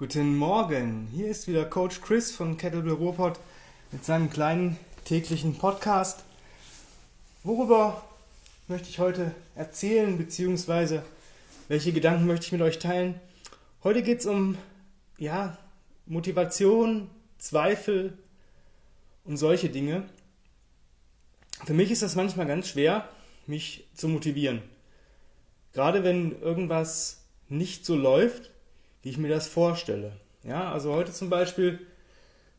Guten Morgen, hier ist wieder Coach Chris von Kettlebell Ruhrpott mit seinem kleinen täglichen Podcast. Worüber möchte ich heute erzählen, beziehungsweise welche Gedanken möchte ich mit euch teilen? Heute geht es um ja, Motivation, Zweifel und solche Dinge. Für mich ist das manchmal ganz schwer, mich zu motivieren. Gerade wenn irgendwas nicht so läuft, wie ich mir das vorstelle. Ja, also heute zum Beispiel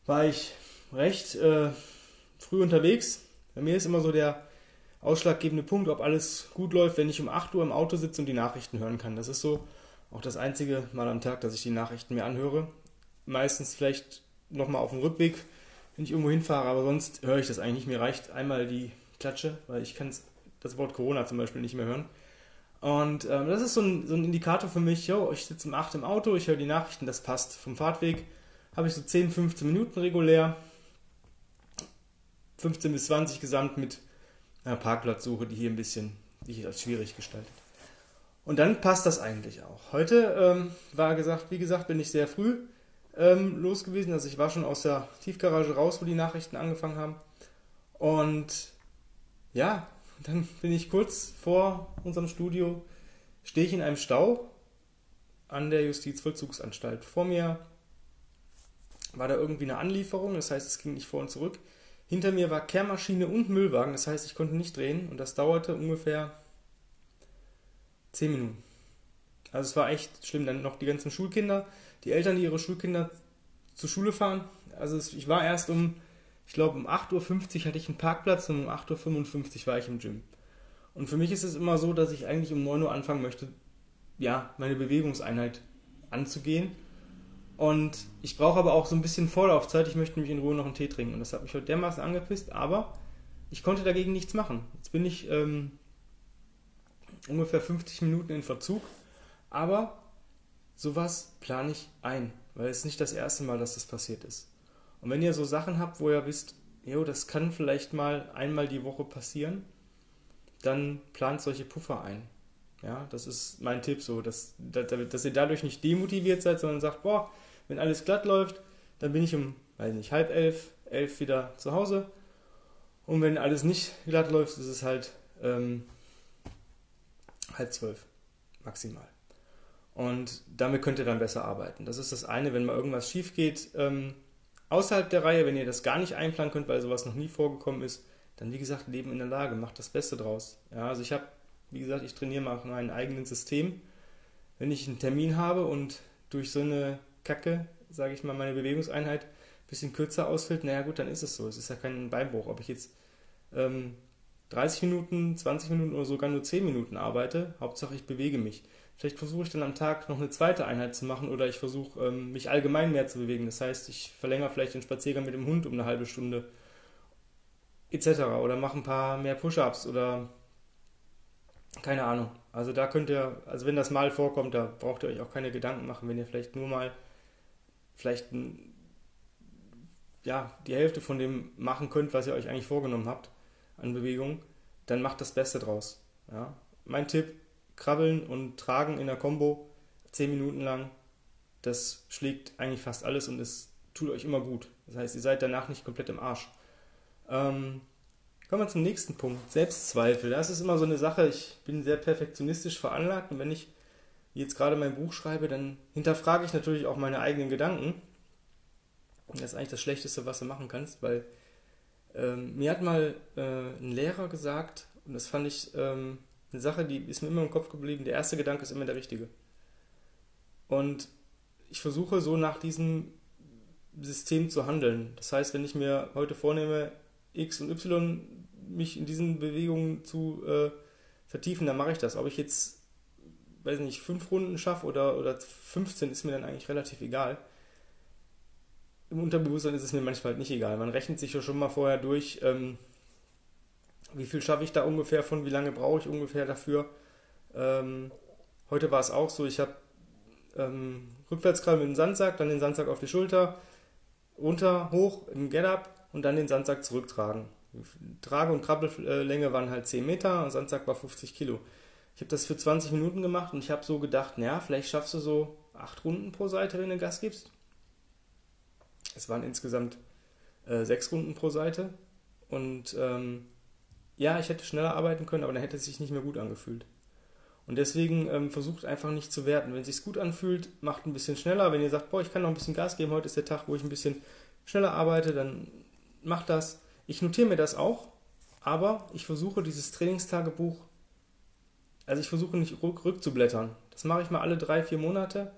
war ich recht äh, früh unterwegs. Bei mir ist immer so der ausschlaggebende Punkt, ob alles gut läuft, wenn ich um 8 Uhr im Auto sitze und die Nachrichten hören kann. Das ist so auch das einzige Mal am Tag, dass ich die Nachrichten mir anhöre. Meistens vielleicht nochmal auf dem Rückweg, wenn ich irgendwo hinfahre, aber sonst höre ich das eigentlich nicht. Mir reicht einmal die Klatsche, weil ich kann das Wort Corona zum Beispiel nicht mehr hören. Und ähm, das ist so ein, so ein Indikator für mich, yo, ich sitze um 8 im Auto, ich höre die Nachrichten, das passt. Vom Fahrtweg habe ich so 10, 15 Minuten regulär, 15 bis 20 gesamt mit einer Parkplatzsuche, die hier ein bisschen, die hier als schwierig gestaltet. Und dann passt das eigentlich auch. Heute ähm, war gesagt, wie gesagt, bin ich sehr früh ähm, los gewesen. Also ich war schon aus der Tiefgarage raus, wo die Nachrichten angefangen haben. Und ja, dann bin ich kurz vor unserem Studio, stehe ich in einem Stau an der Justizvollzugsanstalt. Vor mir war da irgendwie eine Anlieferung, das heißt, es ging nicht vor und zurück. Hinter mir war Kehrmaschine und Müllwagen, das heißt, ich konnte nicht drehen und das dauerte ungefähr 10 Minuten. Also es war echt schlimm. Dann noch die ganzen Schulkinder, die Eltern, die ihre Schulkinder zur Schule fahren. Also ich war erst um ich glaube, um 8.50 Uhr hatte ich einen Parkplatz und um 8.55 Uhr war ich im Gym. Und für mich ist es immer so, dass ich eigentlich um 9 Uhr anfangen möchte, ja, meine Bewegungseinheit anzugehen. Und ich brauche aber auch so ein bisschen Vorlaufzeit. Ich möchte nämlich in Ruhe noch einen Tee trinken. Und das hat mich heute dermaßen angepisst, aber ich konnte dagegen nichts machen. Jetzt bin ich ähm, ungefähr 50 Minuten in Verzug. Aber sowas plane ich ein, weil es nicht das erste Mal, dass das passiert ist. Und wenn ihr so Sachen habt, wo ihr wisst, jo, das kann vielleicht mal einmal die Woche passieren, dann plant solche Puffer ein. Ja, das ist mein Tipp so, dass, dass ihr dadurch nicht demotiviert seid, sondern sagt, boah, wenn alles glatt läuft, dann bin ich um, weiß nicht, halb elf, elf wieder zu Hause. Und wenn alles nicht glatt läuft, ist es halt ähm, halb zwölf maximal. Und damit könnt ihr dann besser arbeiten. Das ist das eine, wenn mal irgendwas schief geht, ähm, außerhalb der Reihe, wenn ihr das gar nicht einplanen könnt, weil sowas noch nie vorgekommen ist, dann wie gesagt, Leben in der Lage, macht das Beste draus. Ja, also ich habe, wie gesagt, ich trainiere mal mein eigenes System. Wenn ich einen Termin habe und durch so eine Kacke, sage ich mal, meine Bewegungseinheit ein bisschen kürzer ausfällt, naja gut, dann ist es so. Es ist ja kein Beinbruch. Ob ich jetzt ähm, 30 Minuten, 20 Minuten oder sogar nur 10 Minuten arbeite, Hauptsache ich bewege mich. Vielleicht versuche ich dann am Tag noch eine zweite Einheit zu machen oder ich versuche ähm, mich allgemein mehr zu bewegen. Das heißt, ich verlängere vielleicht den Spaziergang mit dem Hund um eine halbe Stunde etc. Oder mache ein paar mehr Push-ups oder keine Ahnung. Also da könnt ihr, also wenn das mal vorkommt, da braucht ihr euch auch keine Gedanken machen, wenn ihr vielleicht nur mal vielleicht ein, ja, die Hälfte von dem machen könnt, was ihr euch eigentlich vorgenommen habt an Bewegung, dann macht das Beste draus. Ja. Mein Tipp, Krabbeln und Tragen in der Combo 10 Minuten lang, das schlägt eigentlich fast alles und es tut euch immer gut. Das heißt, ihr seid danach nicht komplett im Arsch. Ähm, kommen wir zum nächsten Punkt. Selbstzweifel. Das ist immer so eine Sache. Ich bin sehr perfektionistisch veranlagt und wenn ich jetzt gerade mein Buch schreibe, dann hinterfrage ich natürlich auch meine eigenen Gedanken. Das ist eigentlich das Schlechteste, was du machen kannst, weil ähm, mir hat mal äh, ein Lehrer gesagt, und das fand ich ähm, eine Sache, die ist mir immer im Kopf geblieben. Der erste Gedanke ist immer der richtige. Und ich versuche so nach diesem System zu handeln. Das heißt, wenn ich mir heute vornehme, X und Y mich in diesen Bewegungen zu äh, vertiefen, dann mache ich das. Ob ich jetzt, weiß nicht, fünf Runden schaffe oder, oder 15, ist mir dann eigentlich relativ egal. Im Unterbewusstsein ist es mir manchmal halt nicht egal. Man rechnet sich ja schon mal vorher durch, ähm, wie viel schaffe ich da ungefähr von, wie lange brauche ich ungefähr dafür. Ähm, heute war es auch so, ich habe ähm, Rückwärtskrall mit dem Sandsack, dann den Sandsack auf die Schulter, runter, hoch im Get-Up und dann den Sandsack zurücktragen. Trage- und Krabbellänge waren halt 10 Meter und Sandsack war 50 Kilo. Ich habe das für 20 Minuten gemacht und ich habe so gedacht, naja, vielleicht schaffst du so acht Runden pro Seite, wenn du Gas gibst. Es waren insgesamt äh, sechs Runden pro Seite. Und ähm, ja, ich hätte schneller arbeiten können, aber dann hätte es sich nicht mehr gut angefühlt. Und deswegen ähm, versucht einfach nicht zu werten. Wenn es sich gut anfühlt, macht ein bisschen schneller. Wenn ihr sagt, boah, ich kann noch ein bisschen Gas geben, heute ist der Tag, wo ich ein bisschen schneller arbeite, dann macht das. Ich notiere mir das auch, aber ich versuche dieses Trainingstagebuch, also ich versuche nicht rück, rückzublättern. Das mache ich mal alle drei, vier Monate.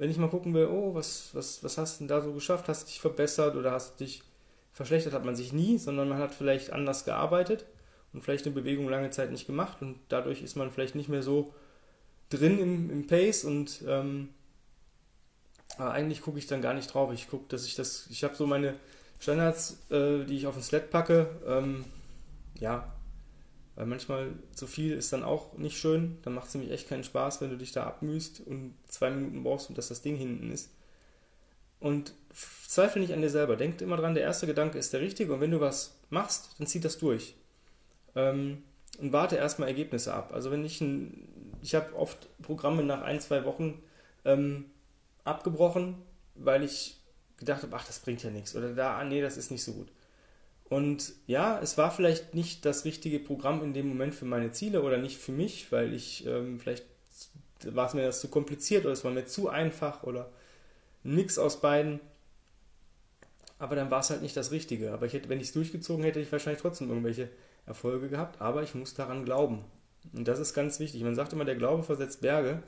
Wenn ich mal gucken will, oh, was, was, was hast du denn da so geschafft? Hast du dich verbessert oder hast du dich verschlechtert? Hat man sich nie, sondern man hat vielleicht anders gearbeitet und vielleicht eine Bewegung lange Zeit nicht gemacht und dadurch ist man vielleicht nicht mehr so drin im, im Pace und ähm, eigentlich gucke ich dann gar nicht drauf. Ich gucke, dass ich das, ich habe so meine Standards, äh, die ich auf den Sled packe. Ähm, ja, weil manchmal zu viel ist dann auch nicht schön. Dann macht es nämlich echt keinen Spaß, wenn du dich da abmühst und zwei Minuten brauchst und dass das Ding hinten ist. Und zweifle nicht an dir selber. Denk immer dran, der erste Gedanke ist der richtige und wenn du was machst, dann zieh das durch. Ähm, und warte erstmal Ergebnisse ab. Also wenn ich ein, ich habe oft Programme nach ein, zwei Wochen ähm, abgebrochen, weil ich gedacht habe, ach, das bringt ja nichts. Oder da, ah, nee, das ist nicht so gut. Und ja, es war vielleicht nicht das richtige Programm in dem Moment für meine Ziele oder nicht für mich, weil ich ähm, vielleicht war es mir das zu kompliziert oder es war mir zu einfach oder Mix aus beiden. Aber dann war es halt nicht das Richtige. Aber ich hätte, wenn ich es durchgezogen hätte, hätte ich wahrscheinlich trotzdem irgendwelche Erfolge gehabt. Aber ich muss daran glauben. Und das ist ganz wichtig. Man sagt immer, der Glaube versetzt Berge.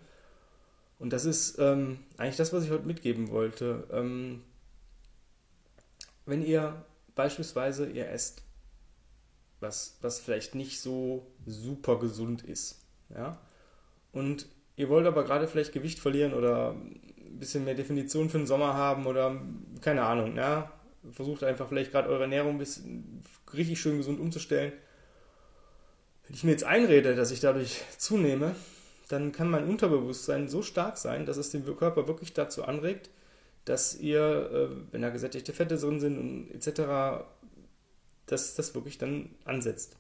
Und das ist ähm, eigentlich das, was ich heute mitgeben wollte. Ähm, wenn ihr beispielsweise ihr esst, was, was vielleicht nicht so super gesund ist, ja, und ihr wollt aber gerade vielleicht Gewicht verlieren oder ein bisschen mehr Definition für den Sommer haben oder keine Ahnung, ja, versucht einfach vielleicht gerade eure Ernährung ein bisschen richtig schön gesund umzustellen. Wenn ich mir jetzt einrede, dass ich dadurch zunehme, dann kann mein Unterbewusstsein so stark sein, dass es den Körper wirklich dazu anregt, dass ihr, äh, wenn da gesättigte Fette drin sind und etc., dass das wirklich dann ansetzt.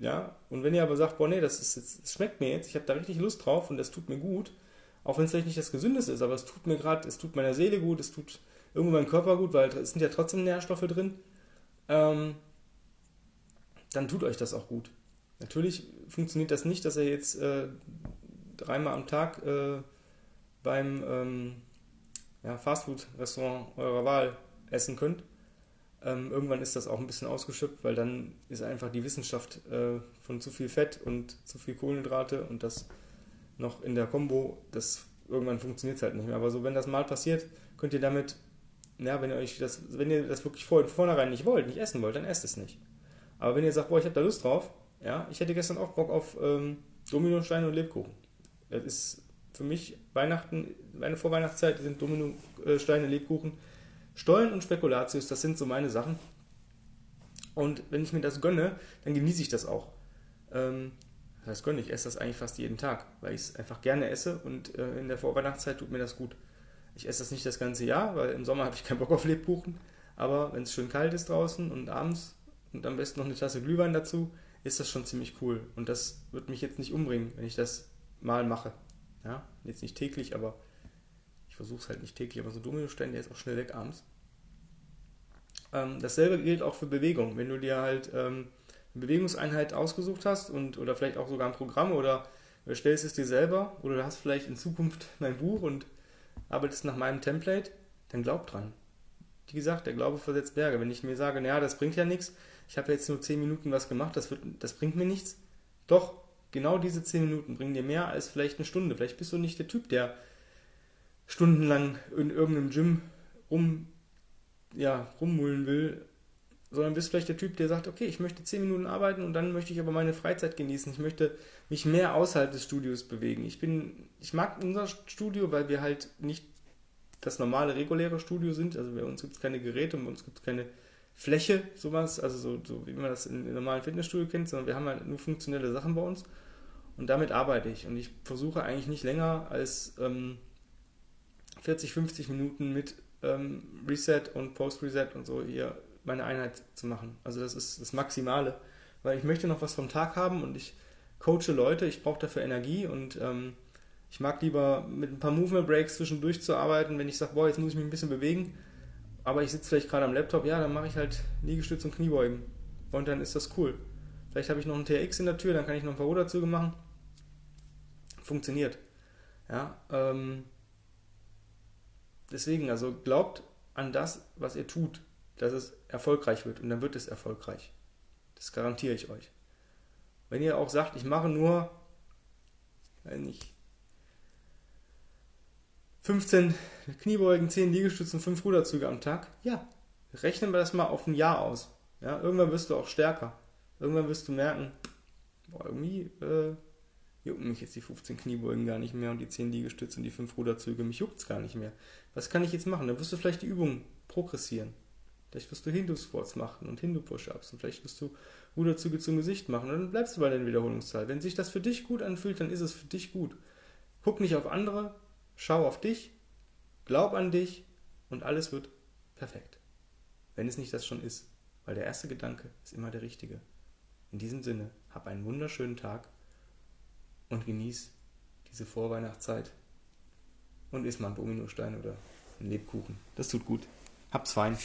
Ja, und wenn ihr aber sagt, boah, nee, das, ist jetzt, das schmeckt mir jetzt, ich habe da richtig Lust drauf und das tut mir gut, auch wenn es vielleicht nicht das Gesündeste ist, aber es tut mir gerade, es tut meiner Seele gut, es tut irgendwo meinem Körper gut, weil es sind ja trotzdem Nährstoffe drin, ähm, dann tut euch das auch gut. Natürlich funktioniert das nicht, dass ihr jetzt äh, dreimal am Tag äh, beim ähm, ja, Fastfood-Restaurant eurer Wahl essen könnt. Ähm, irgendwann ist das auch ein bisschen ausgeschöpft, weil dann ist einfach die Wissenschaft äh, von zu viel Fett und zu viel Kohlenhydrate und das noch in der Kombo, das irgendwann funktioniert es halt nicht mehr. Aber so, wenn das mal passiert, könnt ihr damit, ja, wenn ihr euch das, wenn ihr das wirklich vor, vornherein nicht wollt, nicht essen wollt, dann esst es nicht. Aber wenn ihr sagt, boah, ich habe da Lust drauf, ja, ich hätte gestern auch Bock auf ähm, Dominosteine und Lebkuchen. Das ist für mich Weihnachten, meine Vorweihnachtszeit sind Dominosteine, Lebkuchen, Stollen und Spekulatius, das sind so meine Sachen. Und wenn ich mir das gönne, dann genieße ich das auch. Ähm, das gönne ich esse das eigentlich fast jeden Tag, weil ich es einfach gerne esse und äh, in der Vorweihnachtszeit tut mir das gut. Ich esse das nicht das ganze Jahr, weil im Sommer habe ich keinen Bock auf Lebkuchen. Aber wenn es schön kalt ist draußen und abends und am besten noch eine Tasse Glühwein dazu, ist das schon ziemlich cool. Und das wird mich jetzt nicht umbringen, wenn ich das mal mache. Ja, jetzt nicht täglich, aber ich versuche es halt nicht täglich. Aber so Dominostein, der ist auch schnell weg abends. Ähm, dasselbe gilt auch für Bewegung. Wenn du dir halt ähm, eine Bewegungseinheit ausgesucht hast und oder vielleicht auch sogar ein Programm oder stellst es dir selber oder du hast vielleicht in Zukunft mein Buch und arbeitest nach meinem Template, dann glaub dran. Wie gesagt, der Glaube versetzt Berge. Wenn ich mir sage, naja, das bringt ja nichts, ich habe jetzt nur 10 Minuten was gemacht, das, wird, das bringt mir nichts. Doch, genau diese 10 Minuten bringen dir mehr als vielleicht eine Stunde. Vielleicht bist du nicht der Typ, der stundenlang in irgendeinem Gym rum, ja, rummullen will, sondern bist vielleicht der Typ, der sagt, okay, ich möchte 10 Minuten arbeiten und dann möchte ich aber meine Freizeit genießen. Ich möchte mich mehr außerhalb des Studios bewegen. Ich bin, ich mag unser Studio, weil wir halt nicht das normale, reguläre Studio sind. Also bei uns gibt es keine Geräte und bei uns gibt es keine Fläche, sowas, also so, so wie man das in, in normalen Fitnessstudio kennt, sondern wir haben halt nur funktionelle Sachen bei uns. Und damit arbeite ich. Und ich versuche eigentlich nicht länger als ähm, 40, 50 Minuten mit ähm, Reset und Post-Reset und so hier meine Einheit zu machen. Also das ist das Maximale. Weil ich möchte noch was vom Tag haben und ich coache Leute, ich brauche dafür Energie und ähm, Ich mag lieber mit ein paar Movement Breaks zwischendurch zu arbeiten, wenn ich sage, boah, jetzt muss ich mich ein bisschen bewegen, aber ich sitze vielleicht gerade am Laptop, ja, dann mache ich halt Liegestütz und Kniebeugen. Und dann ist das cool. Vielleicht habe ich noch einen TX in der Tür, dann kann ich noch ein paar Ruderzüge machen. Funktioniert. Ja, ähm, deswegen, also glaubt an das, was ihr tut, dass es erfolgreich wird und dann wird es erfolgreich. Das garantiere ich euch. Wenn ihr auch sagt, ich mache nur, wenn ich 15 Kniebeugen, 10 Liegestützen, 5 Ruderzüge am Tag, ja, rechnen wir das mal auf ein Jahr aus. Ja, irgendwann wirst du auch stärker. Irgendwann wirst du merken, boah, irgendwie äh, jucken mich jetzt die 15 Kniebeugen gar nicht mehr und die 10 Liegestütze und die 5 Ruderzüge, mich juckt es gar nicht mehr. Was kann ich jetzt machen? Dann wirst du vielleicht die Übung progressieren. Vielleicht wirst du Hindu-Squats machen und Hindu-Push-Ups und vielleicht wirst du Ruderzüge zum Gesicht machen und dann bleibst du bei der Wiederholungszahl. Wenn sich das für dich gut anfühlt, dann ist es für dich gut. Guck nicht auf andere, schau auf dich, glaub an dich und alles wird perfekt. Wenn es nicht das schon ist, weil der erste Gedanke ist immer der richtige. In diesem Sinne, hab einen wunderschönen Tag und genieß diese Vorweihnachtszeit und iss mal einen Dominostein oder einen Lebkuchen. Das tut gut. Hab's fein.